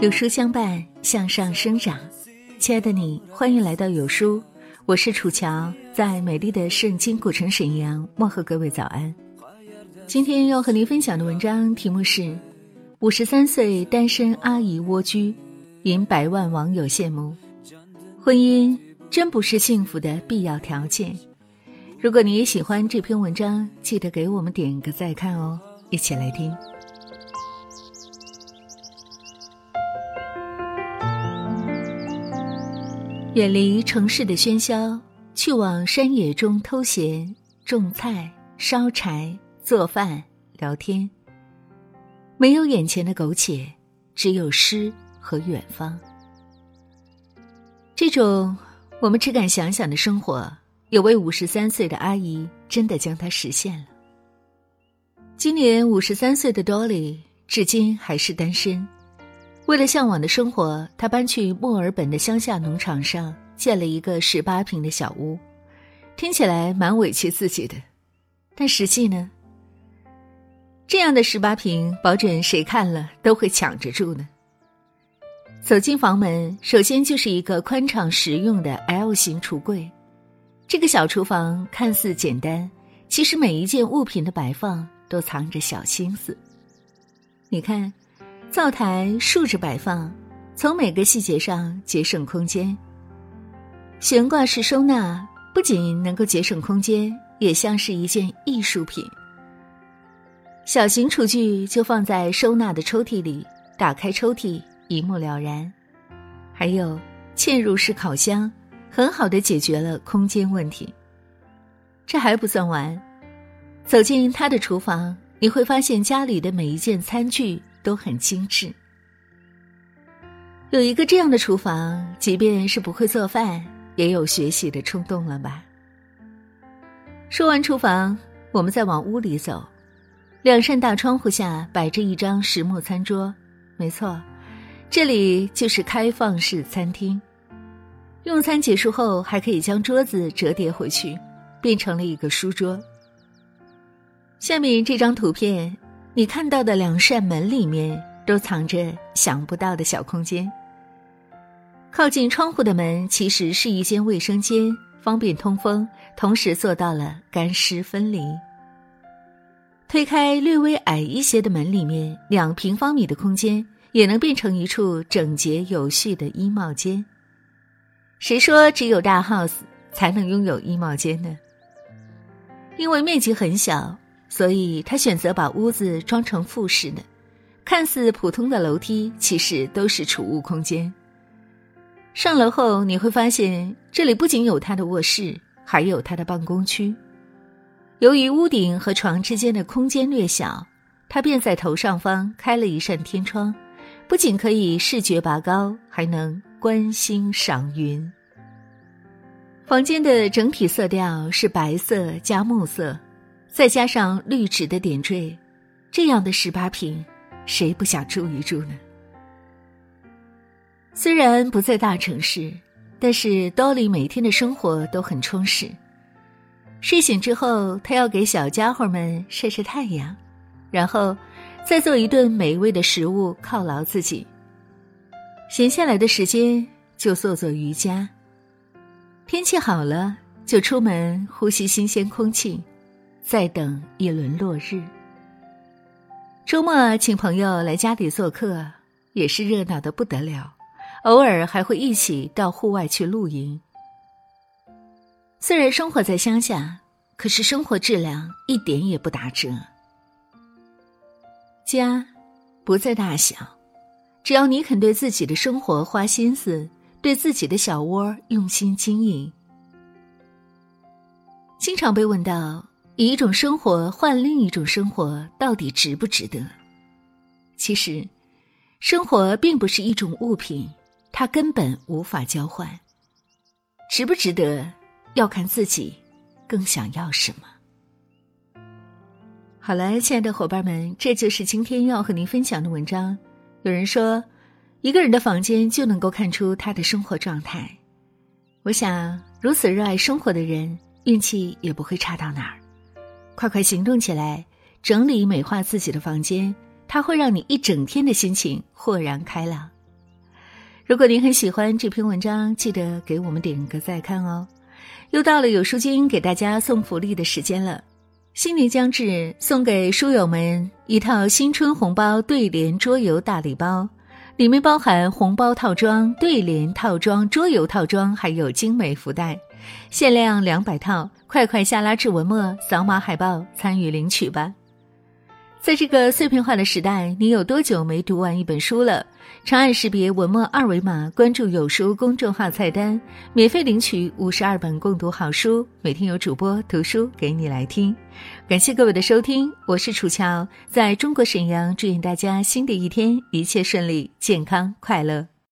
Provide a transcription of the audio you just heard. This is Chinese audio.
有书相伴，向上生长。亲爱的你，欢迎来到有书，我是楚乔，在美丽的圣经古城沈阳，问候各位早安。今天要和您分享的文章题目是：五十三岁单身阿姨蜗居，引百万网友羡慕。婚姻真不是幸福的必要条件。如果你也喜欢这篇文章，记得给我们点个再看哦。一起来听。远离城市的喧嚣，去往山野中偷闲、种菜、烧柴、做饭、聊天。没有眼前的苟且，只有诗和远方。这种我们只敢想想的生活，有位五十三岁的阿姨真的将它实现了。今年五十三岁的 Dolly 至今还是单身。为了向往的生活，他搬去墨尔本的乡下农场上建了一个十八平的小屋，听起来蛮委屈自己的，但实际呢？这样的十八平，保准谁看了都会抢着住呢。走进房门，首先就是一个宽敞实用的 L 型橱柜。这个小厨房看似简单，其实每一件物品的摆放都藏着小心思。你看。灶台竖着摆放，从每个细节上节省空间。悬挂式收纳不仅能够节省空间，也像是一件艺术品。小型厨具就放在收纳的抽屉里，打开抽屉一目了然。还有嵌入式烤箱，很好的解决了空间问题。这还不算完，走进他的厨房，你会发现家里的每一件餐具。都很精致。有一个这样的厨房，即便是不会做饭，也有学习的冲动了吧？说完厨房，我们再往屋里走。两扇大窗户下摆着一张实木餐桌，没错，这里就是开放式餐厅。用餐结束后，还可以将桌子折叠回去，变成了一个书桌。下面这张图片。你看到的两扇门里面都藏着想不到的小空间。靠近窗户的门其实是一间卫生间，方便通风，同时做到了干湿分离。推开略微矮一些的门，里面两平方米的空间也能变成一处整洁有序的衣帽间。谁说只有大 house 才能拥有衣帽间呢？因为面积很小。所以他选择把屋子装成复式的，看似普通的楼梯，其实都是储物空间。上楼后你会发现，这里不仅有他的卧室，还有他的办公区。由于屋顶和床之间的空间略小，他便在头上方开了一扇天窗，不仅可以视觉拔高，还能观星赏云。房间的整体色调是白色加木色。再加上绿植的点缀，这样的十八平，谁不想住一住呢？虽然不在大城市，但是 Dolly 每天的生活都很充实。睡醒之后，他要给小家伙们晒晒太阳，然后再做一顿美味的食物犒劳自己。闲下来的时间就做做瑜伽。天气好了，就出门呼吸新鲜空气。再等一轮落日。周末请朋友来家里做客，也是热闹的不得了。偶尔还会一起到户外去露营。虽然生活在乡下，可是生活质量一点也不打折。家不在大小，只要你肯对自己的生活花心思，对自己的小窝用心经营。经常被问到。以一种生活换另一种生活，到底值不值得？其实，生活并不是一种物品，它根本无法交换。值不值得，要看自己更想要什么。好了，亲爱的伙伴们，这就是今天要和您分享的文章。有人说，一个人的房间就能够看出他的生活状态。我想，如此热爱生活的人，运气也不会差到哪儿。快快行动起来，整理美化自己的房间，它会让你一整天的心情豁然开朗。如果您很喜欢这篇文章，记得给我们点个再看哦。又到了有书君给大家送福利的时间了，新年将至，送给书友们一套新春红包对联桌游大礼包。里面包含红包套装、对联套装、桌游套装，还有精美福袋，限量两百套，快快下拉至文末，扫码海报参与领取吧。在这个碎片化的时代，你有多久没读完一本书了？长按识别文末二维码，关注有书公众号菜单，免费领取五十二本共读好书，每天有主播读书给你来听。感谢各位的收听，我是楚乔，在中国沈阳，祝愿大家新的一天一切顺利、健康快乐。